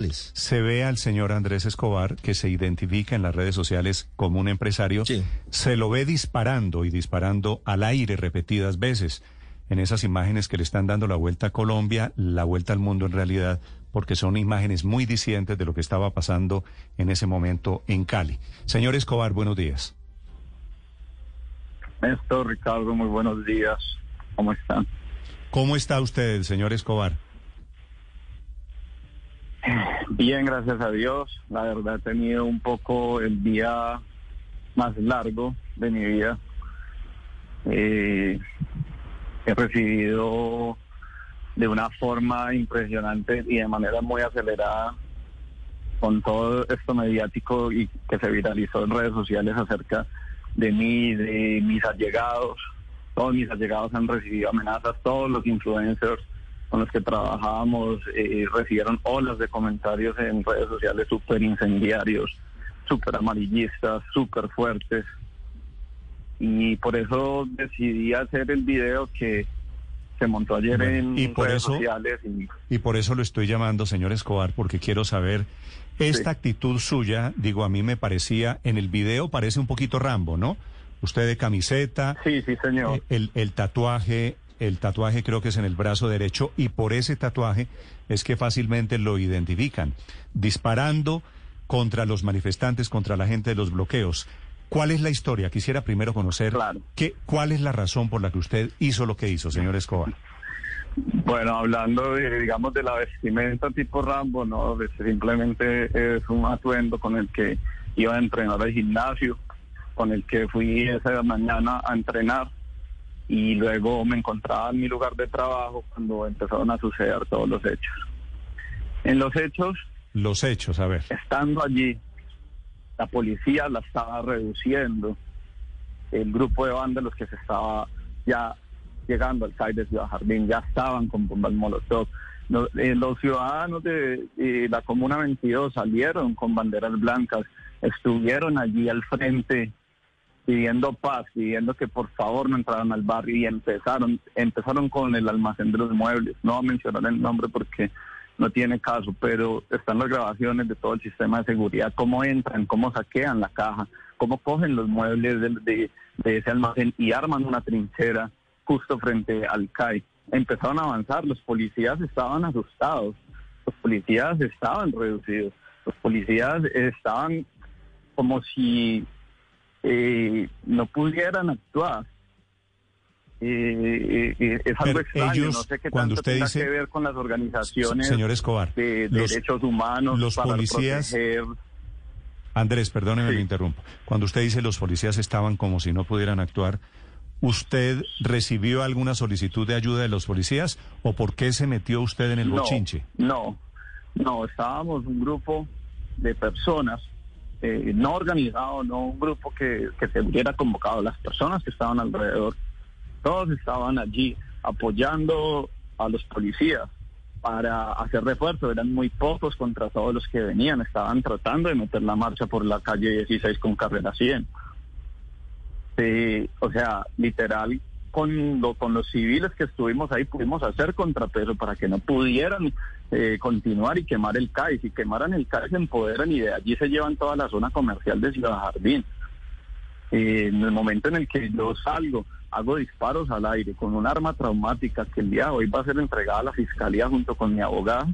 Se ve al señor Andrés Escobar, que se identifica en las redes sociales como un empresario. Sí. Se lo ve disparando y disparando al aire repetidas veces. En esas imágenes que le están dando la vuelta a Colombia, la vuelta al mundo en realidad, porque son imágenes muy discientes de lo que estaba pasando en ese momento en Cali. Señor Escobar, buenos días. Néstor, Ricardo, muy buenos días. ¿Cómo están? ¿Cómo está usted, señor Escobar? Bien, gracias a Dios. La verdad he tenido un poco el día más largo de mi vida. Eh, he recibido de una forma impresionante y de manera muy acelerada con todo esto mediático y que se viralizó en redes sociales acerca de mí, de mis allegados. Todos mis allegados han recibido amenazas, todos los influencers con los que trabajábamos eh, recibieron olas de comentarios en redes sociales súper incendiarios, súper amarillistas, súper fuertes. Y por eso decidí hacer el video que se montó ayer Bueno, en y por redes eso- sociales. Y, Y por eso lo estoy llamando, señor Escobar, porque quiero saber, esta Sí. actitud suya, digo, a mí me parecía, en el video parece un poquito Rambo, ¿no? Usted de camiseta, sí, sí, señor. eh, el, el tatuaje, el tatuaje creo que es en el brazo derecho, y por ese tatuaje es que fácilmente lo identifican, disparando contra los manifestantes, contra la gente de los bloqueos. ¿Cuál es la historia? Quisiera primero conocer Claro. qué, cuál es la razón por la que usted hizo lo que hizo, señor Escobar. Bueno, hablando de, digamos, de la vestimenta tipo Rambo, no, simplemente es un atuendo con el que iba a entrenar al gimnasio, con el que fui esa mañana a entrenar y luego me encontraba en mi lugar de trabajo cuando empezaron a suceder todos los hechos. En los hechos, Los hechos, a ver. estando allí, la policía la estaba reduciendo, el grupo de vándalos que se estaba ya llegando al site de Ciudad Jardín, ya estaban con bombas molotov. Los, eh, los ciudadanos de eh, la Comuna 22 salieron con banderas blancas, estuvieron allí al frente pidiendo paz, pidiendo que por favor no entraran al barrio y empezaron, empezaron con el almacén de los muebles. No voy a mencionar el nombre porque no tiene caso, pero están las grabaciones de todo el sistema de seguridad, cómo entran, cómo saquean la caja, cómo cogen los muebles de, de- de ese almacén y arman una trinchera justo frente al CAI. Empezaron a avanzar, los policías estaban asustados, los policías estaban reducidos, los policías estaban como si eh, no pudieran actuar. Eh, eh, es algo Pero extraño, ellos, no sé qué cuando tanto usted tenga dice- que ver con las organizaciones Señor Escobar, de los- derechos humanos los para policías- proteger. Andrés, perdóneme, Sí. lo interrumpo. Cuando usted dice los policías estaban como si no pudieran actuar, ¿usted recibió alguna solicitud de ayuda de los policías o por qué se metió usted en el no, bochinche? No, no, estábamos un grupo de personas, eh, no organizado, no un grupo que, que se hubiera convocado, las personas que estaban alrededor, todos estaban allí apoyando a los policías para hacer refuerzo, eran muy pocos contra todos los que venían, estaban tratando de meter la marcha por la calle 16 con carrera 100. Sí, o sea, literal, con, lo- con los civiles que estuvimos ahí pudimos hacer contrapeso para que no pudieran eh, continuar y quemar el CAI. Si quemaran el CAI se empoderan y de allí se llevan toda la zona comercial de Ciudad Jardín. Eh, en el momento en el que yo salgo, hago disparos al aire con un arma traumática que el día de hoy va a ser entregada a la fiscalía junto con mi abogado.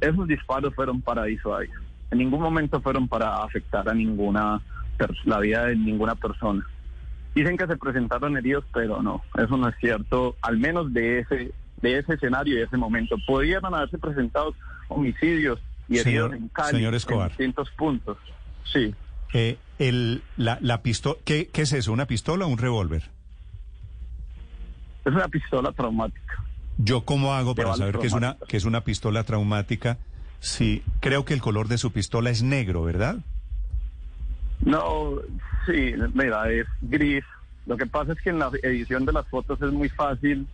Esos disparos fueron para disuadir. En ningún momento fueron para afectar a ninguna la vida de ninguna persona. Dicen que se presentaron heridos, pero no, eso no es cierto, al menos de ese de ese escenario y de ese momento. Podrían haberse presentado homicidios y heridos Señor- en Cali señor Escobar. en distintos puntos. Sí. Eh, el, la, la pistola, ¿qué, ¿qué es eso? ¿Una pistola o un revólver? Es una pistola traumática. ¿Yo cómo hago para saber que es una que es una pistola traumática? Sí, creo que el color de su pistola es negro, ¿verdad? No, sí, mira, es gris. Lo que pasa es que en la edición de las fotos es muy fácil.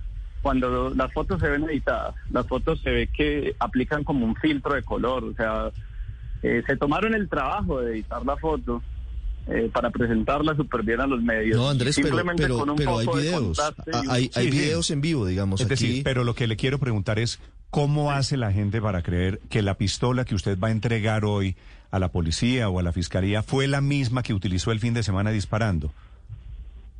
Cuando las fotos se ven editadas, las fotos se ve que aplican como un filtro de color. O sea, eh, se tomaron el trabajo de editar la foto eh, para presentarla súper bien a los medios. No, Andrés, pero, Simplemente pero, con un pero hay poco de videos. contraste Ah, y un- Hay, hay Sí, sí. videos en vivo, digamos. Es decir, aquí. pero lo que le quiero preguntar es cómo hace la gente para creer que la pistola que usted va a entregar hoy a la policía o a la fiscalía fue la misma que utilizó el fin de semana disparando.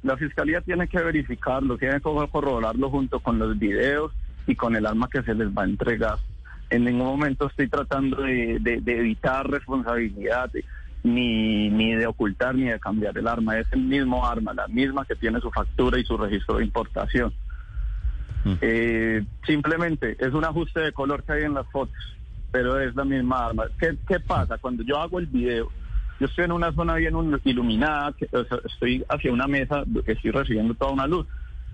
La fiscalía tiene que verificarlo, tiene que corroborarlo junto con los videos y con el arma que se les va a entregar. En ningún momento estoy tratando de, de- de evitar responsabilidad, ni, ni de ocultar ni de cambiar el arma. Es el mismo arma, la misma que tiene su factura y su registro de importación. Mm. Eh, simplemente es un ajuste de color que hay en las fotos, pero es la misma arma. ¿Qué, qué pasa? Cuando yo hago el video, yo estoy en una zona bien iluminada, que, o sea, estoy hacia una mesa, que estoy recibiendo toda una luz.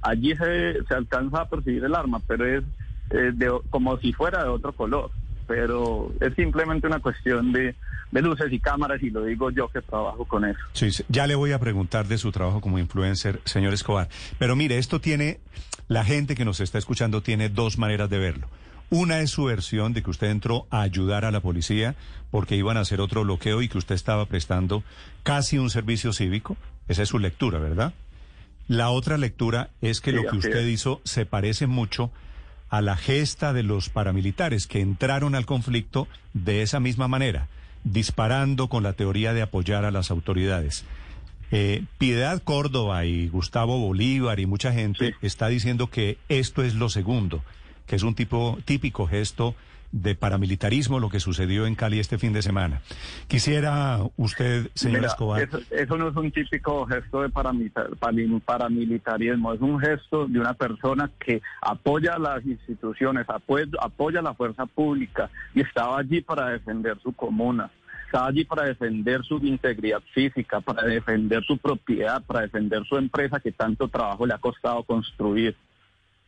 Allí se, se alcanza a percibir el arma, pero es eh, de- como si fuera de otro color. Pero es simplemente una cuestión de, de luces y cámaras y lo digo yo que trabajo con eso. Sí, ya le voy a preguntar de su trabajo como influencer, señor Escobar. Pero mire, esto tiene, la gente que nos está escuchando tiene dos maneras de verlo. Una es su versión de que usted entró a ayudar a la policía porque iban a hacer otro bloqueo y que usted estaba prestando casi un servicio cívico. Esa es su lectura, ¿verdad? La otra lectura es que Sí, lo que usted es. hizo se parece mucho a la gesta de los paramilitares que entraron al conflicto de esa misma manera, disparando con la teoría de apoyar a las autoridades. Eh, Piedad Córdoba y Gustavo Bolívar y mucha gente Sí. está diciendo que esto es lo segundo, que es un tipo típico gesto de paramilitarismo lo que sucedió en Cali este fin de semana. Quisiera usted, señor Mira, Escobar, Eso, eso no es un típico gesto de paramilitarismo, es un gesto de una persona que apoya a las instituciones, apoya, apoya a la fuerza pública y estaba allí para defender su comuna, estaba allí para defender su integridad física, para defender su propiedad, para defender su empresa que tanto trabajo le ha costado construir.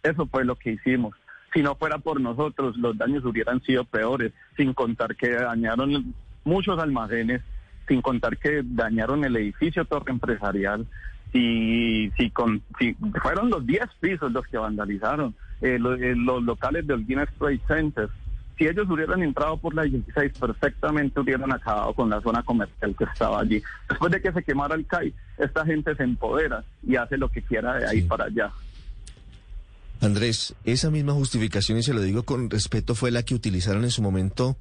Eso fue lo que hicimos. Si no fuera por nosotros, los daños hubieran sido peores, sin contar que dañaron muchos almacenes, sin contar que dañaron el edificio torre empresarial. Y si, con, si fueron los 10 pisos los que vandalizaron, eh, eh, los locales del Guinness Trade Center. Si ellos hubieran entrado por la 16, perfectamente hubieran acabado con la zona comercial que estaba allí. Después de que se quemara el CAI, esta gente se empodera y hace lo que quiera de ahí Sí. para allá. Andrés, esa misma justificación, y se lo digo con respeto, fue la que utilizaron en su momento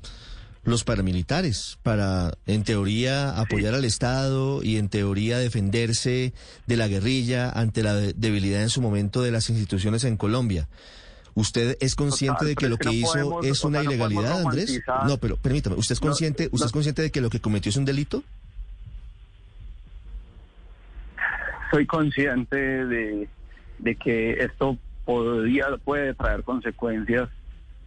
los paramilitares para, en teoría, apoyar al Estado y en teoría defenderse de la guerrilla ante la de- debilidad en su momento de las instituciones en Colombia. ¿Usted es consciente Total, de que lo que no hizo podemos- es o una no ilegalidad, Andrés? No, pero permítame, ¿usted es No, consciente, usted es consciente de que lo que cometió es un delito? soy consciente de, de que esto podría, puede traer consecuencias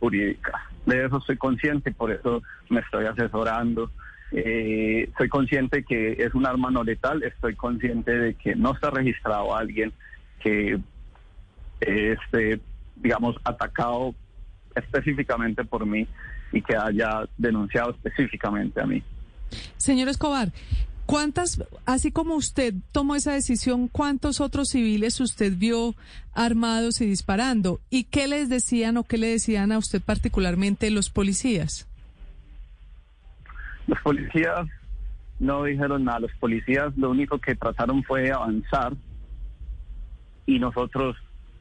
jurídicas. De eso soy consciente, por eso me estoy asesorando. Eh, soy consciente que es un arma no letal, estoy consciente de que no está registrado alguien que esté, digamos, atacado específicamente por mí y que haya denunciado específicamente a mí. Señor Escobar, ¿cuántas, así como usted tomó esa decisión, cuántos otros civiles usted vio armados y disparando? ¿Y qué les decían o qué le decían a usted particularmente los policías? Los policías no dijeron nada, los policías lo único que trataron fue avanzar y nosotros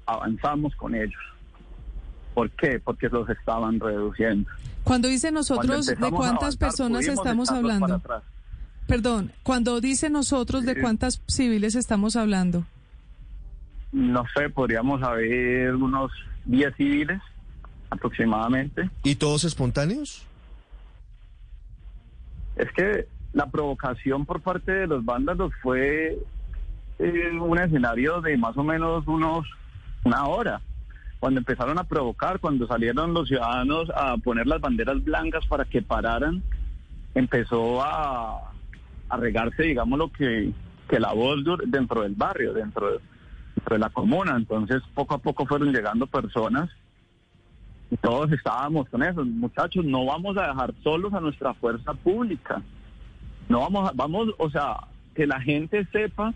avanzamos con ellos. ¿Por qué? Porque los estaban reduciendo. Cuando dice Cuando nosotros, ¿de cuántas avanzar, personas estamos hablando? para atrás. Perdón, cuando dice nosotros, ¿de cuántas civiles estamos hablando? No sé, podríamos haber unos 10 civiles aproximadamente. ¿Y todos espontáneos? Es que la provocación por parte de los vándalos fue eh, un escenario de más o menos unos una hora. Cuando empezaron a provocar, cuando salieron los ciudadanos a poner las banderas blancas para que pararan, empezó a, a regarse, digamos, lo que, que la voz dentro del barrio, dentro de, dentro de la comuna. Entonces, poco a poco fueron llegando personas Y todos estábamos con eso, muchachos, no vamos a dejar solos a nuestra fuerza pública. No vamos, a, vamos, o sea, que la gente sepa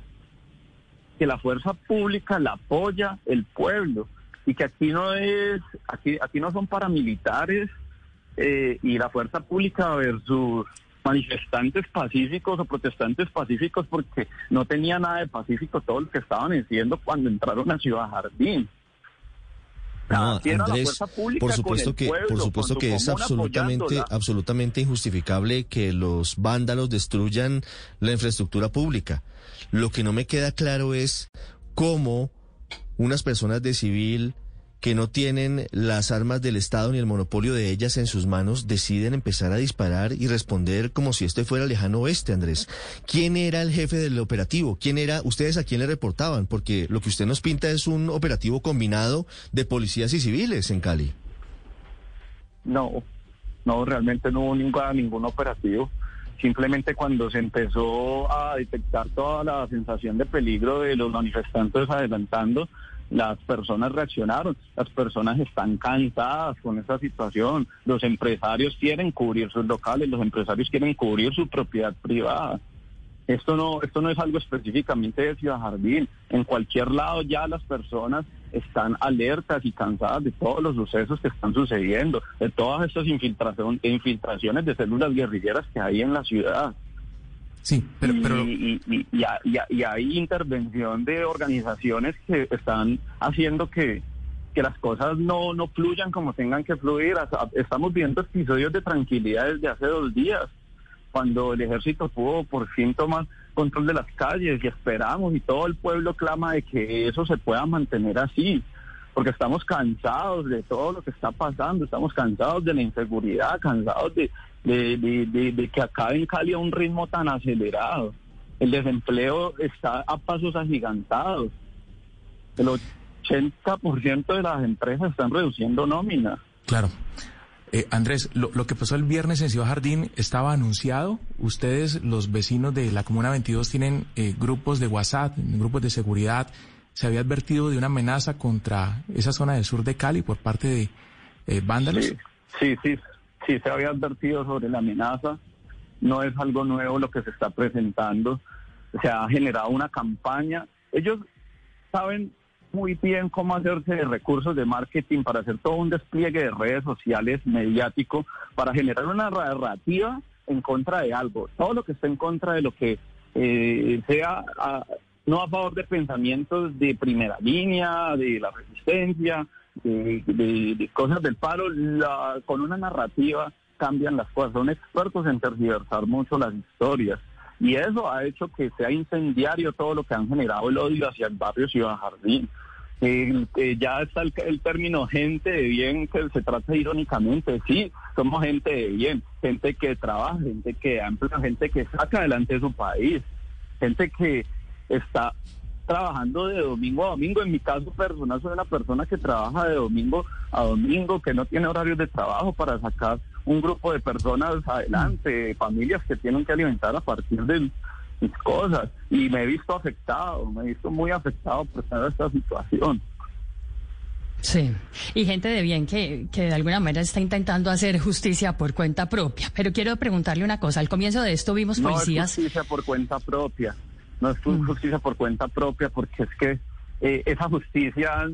que la fuerza pública la apoya el pueblo y que aquí no es, aquí, aquí no son paramilitares eh, y la fuerza pública versus manifestantes pacíficos o protestantes pacíficos porque no tenía nada de pacífico todo lo que estaban diciendo cuando entraron a Ciudad Jardín. No, Andrés, por supuesto que, por supuesto que es absolutamente, absolutamente injustificable que los vándalos destruyan la infraestructura pública. Lo que no me queda claro es cómo unas personas de civil que no tienen las armas del Estado ni el monopolio de ellas en sus manos, deciden empezar a disparar y responder como si este fuera lejano oeste, Andrés. ¿Quién era el jefe del operativo? ¿Quién era? ¿Ustedes a quién le reportaban? Porque lo que usted nos pinta es un operativo combinado de policías y civiles en Cali. No, no, realmente no hubo ningún, ningún operativo. Simplemente cuando se empezó a detectar toda la sensación de peligro de los manifestantes adelantando, las personas reaccionaron, las personas están cansadas con esa situación, los empresarios quieren cubrir sus locales, los empresarios quieren cubrir su propiedad privada. Esto no, esto no es algo específicamente de Ciudad Jardín. En cualquier lado ya las personas están alertas y cansadas de todos los sucesos que están sucediendo, de todas estas infiltraciones de células guerrilleras que hay en la ciudad. Sí, pero... pero... Y, y, hay intervención de organizaciones que están haciendo que, que las cosas no, no fluyan como tengan que fluir. Estamos viendo episodios de tranquilidad desde hace dos días, cuando el ejército pudo por fin tomar control de las calles y esperamos y todo el pueblo clama de que eso se pueda mantener así porque estamos cansados de todo lo que está pasando, estamos cansados de la inseguridad, cansados de, que acá en Cali a un ritmo tan acelerado. El desempleo está a pasos agigantados. El 80% de las empresas están reduciendo nómina. Claro. Eh, Andrés, lo, que pasó el viernes en Ciudad Jardín estaba anunciado. Ustedes, los vecinos de la Comuna 22, tienen eh, grupos de WhatsApp, grupos de seguridad. Se había advertido de una amenaza contra esa zona del sur de Cali por parte de eh, vándalos. Sí, sí, sí, se había advertido sobre la amenaza. No es algo nuevo lo que se está presentando. Se ha generado una campaña. Ellos saben muy bien cómo hacerse de recursos de marketing para hacer todo un despliegue de redes sociales mediático para generar una narrativa en contra de algo. Todo lo que está en contra de lo que eh, sea no a favor de pensamientos de primera línea, de la resistencia, de, cosas del paro, con una narrativa cambian las cosas. Son expertos en tergiversar mucho las historias. Y eso ha hecho que sea incendiario todo lo que han generado el odio hacia el barrio Ciudad Jardín. ya está el, término gente de bien que se trata irónicamente. Sí, somos gente de bien, gente que trabaja, gente que emplea, gente que saca adelante su país, gente que está trabajando de domingo a domingo. En mi caso personal soy una persona que trabaja de domingo a domingo, que no tiene horarios de trabajo para sacar un grupo de personas adelante, familias que tienen que alimentar a partir de mis cosas. Y me he visto afectado, me he visto muy afectado por toda esta situación. Sí, y gente de bien que, que de alguna manera está intentando hacer justicia por cuenta propia. Pero quiero preguntarle una cosa, al comienzo de esto vimos policías... No justicia por cuenta propia, no es mm. justicia por cuenta propia, porque es que eh, esa justicia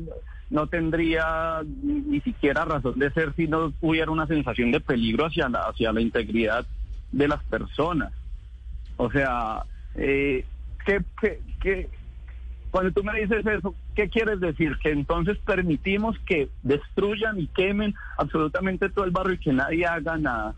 no tendría ni siquiera razón de ser si no hubiera una sensación de peligro hacia la, hacia la integridad de las personas. O sea, eh, ¿qué, qué, cuando tú me dices eso, ¿qué quieres decir? Que entonces permitimos que destruyan y quemen absolutamente todo el barrio y que nadie haga nada.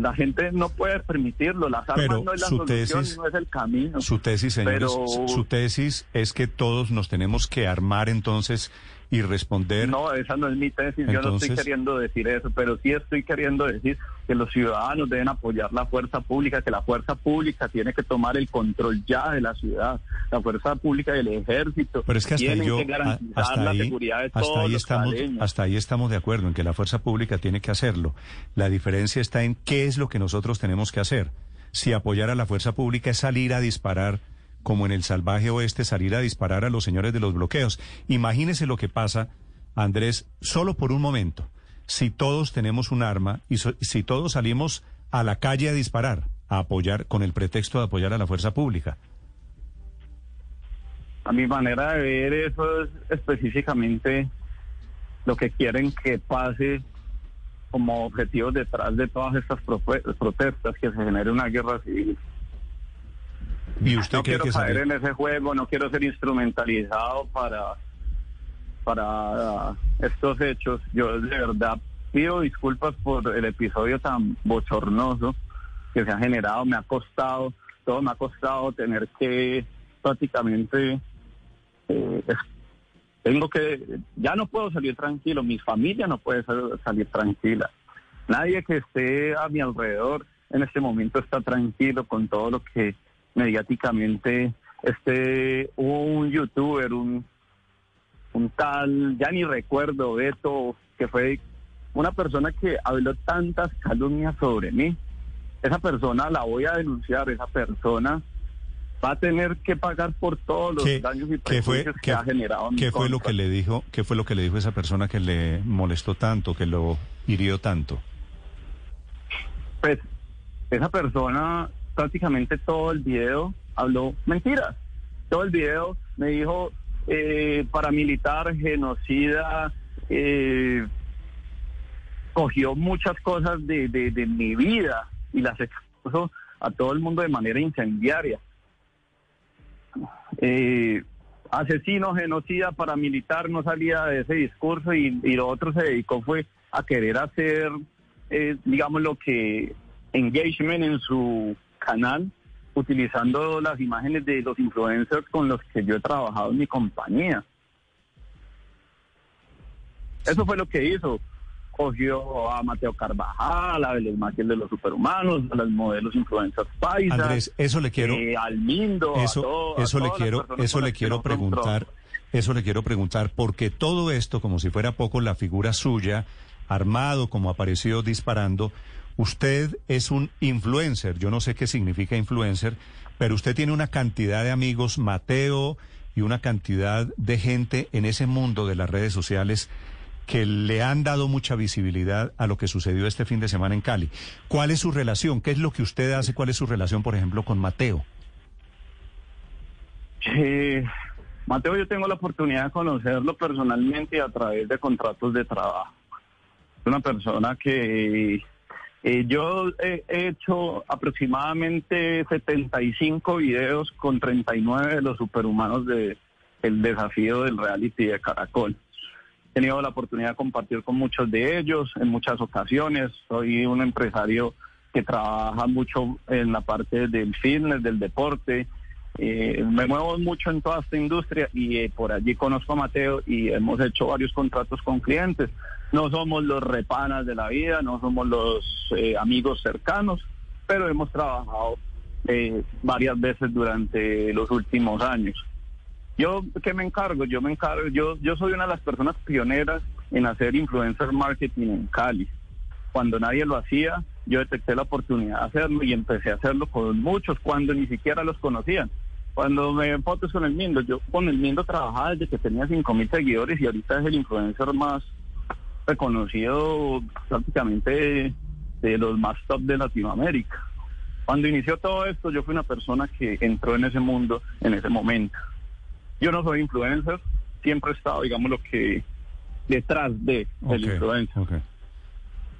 La gente no puede permitirlo, las armas no es la solución, no es el camino. Su tesis, señores, su tesis es que todos nos tenemos que armar entonces y responder. No, esa no es mi tesis, yo no estoy queriendo decir eso, pero sí estoy queriendo decir que los ciudadanos deben apoyar la fuerza pública, que la fuerza pública tiene que tomar el control ya de la ciudad, la fuerza pública del ejército. Pero es que hasta que garantizar la seguridad de todos ahí estamos, hasta ahí estamos de acuerdo en que la fuerza pública tiene que hacerlo. La diferencia está en qué es lo que nosotros tenemos que hacer. Si apoyar a la fuerza pública es salir a disparar como en el salvaje oeste, salir a disparar a los señores de los bloqueos. Imagínese lo que pasa Andrés, solo por un momento, si todos tenemos un arma y so- si todos salimos a la calle a disparar, a apoyar, con el pretexto de apoyar a la fuerza pública. A mi manera de ver eso es específicamente lo que quieren que pase como objetivo detrás de todas estas protestas, que se genere una guerra civil. ¿Y usted no cree quiero que caer en ese juego, no quiero ser instrumentalizado para, para estos hechos. Yo de verdad pido disculpas por el episodio tan bochornoso que se ha generado, me ha costado, todo me ha costado tener que prácticamente, eh, tengo que, ya no puedo salir tranquilo, mi familia no puede sal- salir tranquila. Nadie que esté a mi alrededor en este momento está tranquilo con todo lo que mediáticamente este hubo un youtuber, un, un tal, ya ni recuerdo, Beto, que fue una persona que habló tantas calumnias sobre mí. Esa persona la voy a denunciar, esa persona va a tener que pagar por todos los ¿Qué, daños y perjuicios que ha generado. en mi qué fue lo que le dijo? ¿Qué fue lo que le dijo esa persona que le molestó tanto, que lo hirió tanto? Pues esa persona prácticamente todo el video habló mentiras. Todo el video me dijo eh, paramilitar, genocida, eh, cogió muchas cosas de, de, mi vida y las expuso a todo el mundo de manera incendiaria. Eh, asesino, genocida, paramilitar no salía de ese discurso y, y lo otro se dedicó fue a querer hacer, eh, digamos, lo que engagement en su canal, utilizando las imágenes de los influencers con los que yo he trabajado en mi compañía. Eso fue lo que hizo. Cogió a Mateo Carvajal, a Belén Maciel de los Superhumanos, a los modelos influencers paisas. Andrés, eso le quiero- eh, al Mindo, a Eso, todo- a eso le todas las quiero, eso le quiero preguntar, eso le quiero preguntar, porque todo esto, como si fuera poco la figura suya, armado, como apareció disparando, usted es un influencer, yo no sé qué significa influencer, pero usted tiene una cantidad de amigos, Mateo, y una cantidad de gente en ese mundo de las redes sociales que le han dado mucha visibilidad a lo que sucedió este fin de semana en Cali. ¿Cuál es su relación? ¿Qué es lo que usted hace? ¿Cuál es su relación, por ejemplo, con Mateo? Eh, Mateo, yo tengo la oportunidad de conocerlo personalmente a través de contratos de trabajo. Es una persona que eh, yo he hecho aproximadamente 75 videos con 39 de los superhumanos de el desafío del reality de Caracol. He tenido la oportunidad de compartir con muchos de ellos en muchas ocasiones. Soy un empresario que trabaja mucho en la parte del fitness, del deporte. Eh, me muevo mucho en toda esta industria y eh, por allí conozco a Mateo y hemos hecho varios contratos con clientes. No somos los repanas de la vida, no somos los eh, amigos cercanos, pero hemos trabajado eh, varias veces durante los últimos años. Yo, ¿qué me encargo? Yo me encargo, yo, yo soy una de las personas pioneras en hacer influencer marketing en Cali. Cuando nadie lo hacía, yo detecté la oportunidad de hacerlo y empecé a hacerlo con muchos cuando ni siquiera los conocían. Cuando me fotos con el Mindo, yo con el Mindo trabajaba desde que tenía 5 mil seguidores y ahorita es el influencer más reconocido prácticamente de, de los más top de Latinoamérica. Cuando inició todo esto, yo fui una persona que entró en ese mundo en ese momento. Yo no soy influencer, siempre he estado, digamos, lo que detrás de del Ok, influencer.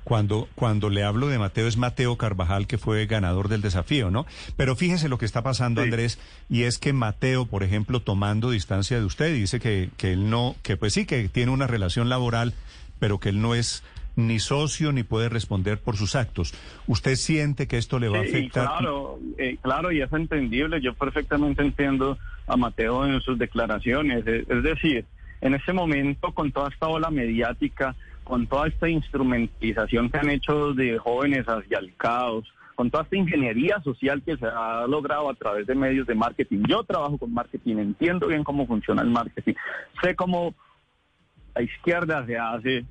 Cuando, cuando le hablo de Mateo es Mateo Carvajal, que fue ganador del desafío, ¿no? Pero fíjese lo que está pasando, Sí. Andrés, y es que Mateo, por ejemplo, tomando distancia de usted, dice que, que él no, que pues sí, que tiene una relación laboral, pero que él no es ni socio ni puede responder por sus actos. ¿Usted siente que esto le va a afectar? claro, eh, claro, y es entendible. Yo perfectamente entiendo a Mateo en sus declaraciones. Es, es decir, en este momento, con toda esta ola mediática, con toda esta instrumentalización que han hecho de jóvenes hacia el caos, con toda esta ingeniería social que se ha logrado a través de medios de marketing. Yo trabajo con marketing, entiendo bien cómo funciona el marketing, sé cómo la izquierda se hace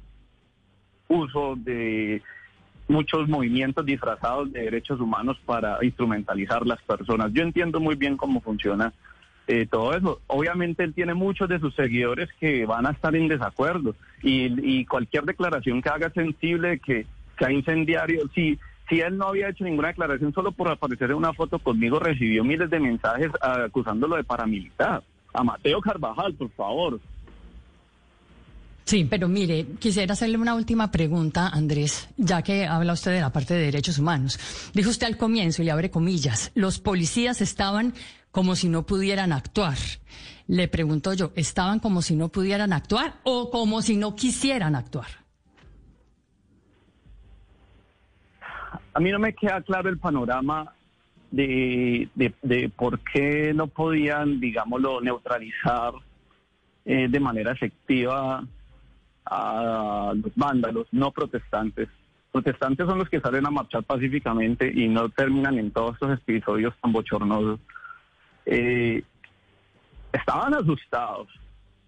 uso de muchos movimientos disfrazados de derechos humanos para instrumentalizar las personas. Yo entiendo muy bien cómo funciona eh, todo eso. Obviamente él tiene muchos de sus seguidores que van a estar en desacuerdo y, y cualquier declaración que haga sensible que sea incendiario, si, si él no había hecho ninguna declaración solo por aparecer en una foto conmigo, recibió miles de mensajes ah, acusándolo de paramilitar. A Mateo Carvajal, por favor. Sí, pero mire, quisiera hacerle una última pregunta, Andrés, ya que habla usted de la parte de derechos humanos. Dijo usted al comienzo, y le abre comillas, los policías estaban como si no pudieran actuar. Le pregunto yo, ¿estaban como si no pudieran actuar o como si no quisieran actuar? A mí no me queda claro el panorama de, de, por qué no podían, digámoslo, neutralizar eh, de manera efectiva a los vándalos no protestantes. Protestantes son los que salen a marchar pacíficamente y no terminan en todos estos episodios tan bochornosos. Eh, estaban asustados.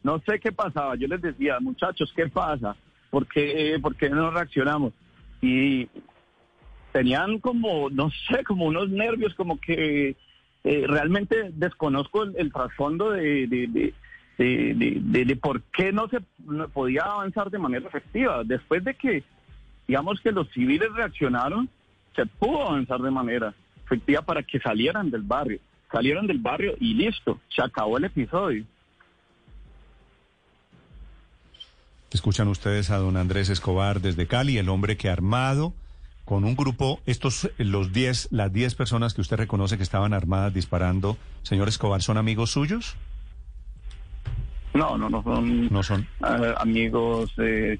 No sé qué pasaba. Yo les decía, muchachos, ¿qué pasa? ¿Por qué, por qué no reaccionamos? Y tenían como, no sé, como unos nervios, como que eh, realmente desconozco el, trasfondo de, de, de, por qué no se podía avanzar de manera efectiva. Después de que, digamos que los civiles reaccionaron, se pudo avanzar de manera efectiva para que salieran del barrio. Salieron del barrio y listo, se acabó el episodio. Escuchan ustedes a don Andrés Escobar desde Cali, el hombre que armado con un grupo, estos, los 10, las 10 personas que usted reconoce que estaban armadas disparando, señor Escobar, ¿son amigos suyos? No, no, no son, no son. Eh, amigos. Eh,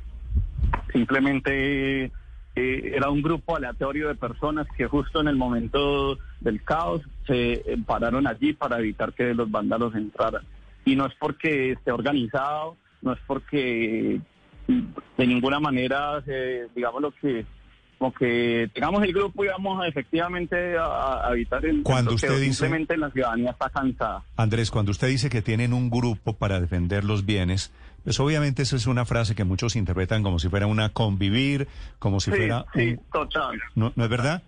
simplemente era un grupo aleatorio de personas que justo en el momento del caos se pararon allí para evitar que los vándalos entraran. Y no es porque esté organizado, no es porque de ninguna manera, digamos lo que como que tengamos el grupo y vamos a, efectivamente a, evitar el cuando usted dice simplemente la ciudadanía está cansada. Andrés cuando usted dice que tienen un grupo para defender los bienes pues obviamente eso es una frase que muchos interpretan como si fuera una convivir como si fuera sí total. No, no es verdad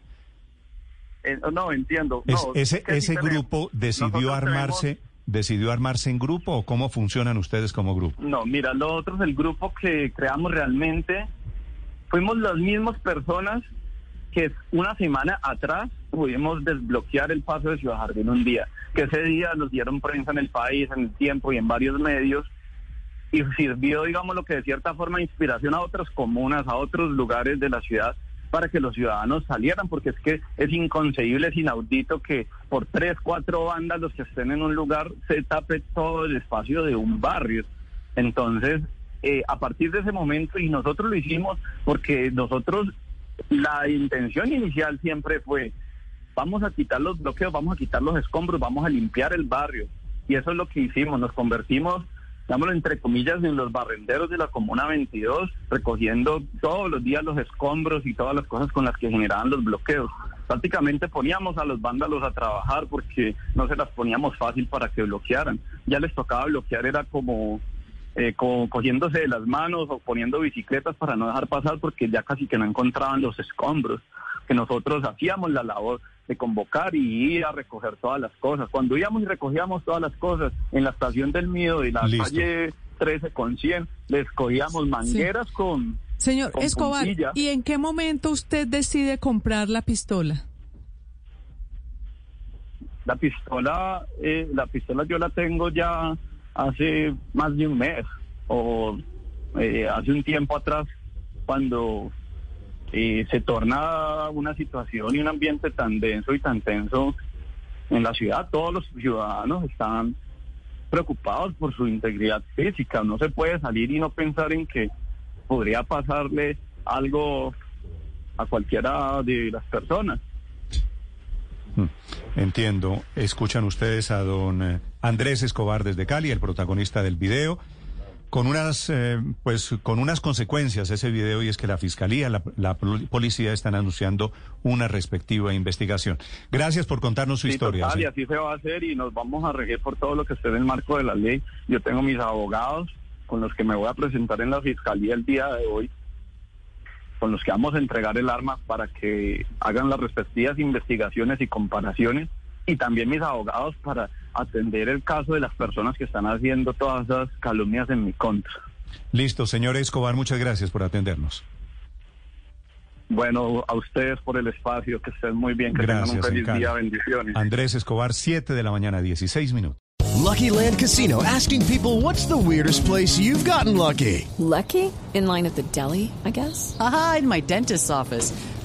eh, no entiendo. Ese ese grupo decidió armarse decidió armarse en grupo o cómo funcionan ustedes como grupo no mira nosotros el grupo que creamos realmente fuimos las mismas personas que una semana atrás pudimos desbloquear el paso de Ciudad Jardín un día, que ese día nos dieron prensa en el país, en el tiempo y en varios medios, y sirvió, digamos, lo que de cierta forma inspiración a otras comunas, a otros lugares de la ciudad, para que los ciudadanos salieran, porque es que es inconcebible, es inaudito que por tres, cuatro bandas los que estén en un lugar se tape todo el espacio de un barrio. Entonces, eh, a partir de ese momento y nosotros lo hicimos porque nosotros la intención inicial siempre fue vamos a quitar los bloqueos, vamos a quitar los escombros, vamos a limpiar el barrio y eso es lo que hicimos, nos convertimos digámoslo entre comillas, en los barrenderos de la Comuna 22, recogiendo todos los días los escombros y todas las cosas con las que generaban los bloqueos. Prácticamente poníamos a los vándalos a trabajar porque no se las poníamos fácil para que bloquearan. Ya les tocaba bloquear, era como eh, cogiéndose de las manos o poniendo bicicletas para no dejar pasar porque ya casi que no encontraban los escombros, que nosotros hacíamos la labor de convocar y ir a recoger todas las cosas. Cuando íbamos y recogíamos todas las cosas en la estación del Miedo de la calle 13 con 100, les cogíamos mangueras con... Señor Escobar, ¿y en qué momento usted decide comprar la pistola? La pistola, eh, la pistola yo la tengo ya hace más de un mes o eh, hace un tiempo atrás cuando eh, se torna una situación y un ambiente tan denso y tan tenso en la ciudad, todos los ciudadanos están preocupados por su integridad física. No se puede salir y no pensar en que podría pasarle algo a cualquiera de las personas. Mm, entiendo. Escuchan ustedes a don eh, Andrés Escobar desde Cali, el protagonista del video, con unas, eh, pues, con unas consecuencias ese video y es que la fiscalía, la, la policía están anunciando una respectiva investigación. Gracias por contarnos su historia. Total, y así se va a hacer y nos vamos a regir por todo lo que esté en el marco de la ley. Yo tengo mis abogados con los que me voy a presentar en la fiscalía el día de hoy con los que vamos a entregar el arma para que hagan las respectivas investigaciones y comparaciones y también mis abogados para atender el caso de las personas que están haciendo todas esas calumnias en mi contra. Listo, señor Escobar, muchas gracias por atendernos. Bueno, a ustedes por el espacio, que estén muy bien, que Gracias, tengan un feliz día, bendiciones. Andrés Escobar, 7 de la mañana, 16 minutos. Lucky Land Casino asking people what's the weirdest place you've gotten lucky? Lucky? In line at the deli, I guess? Aha, in my dentist's office.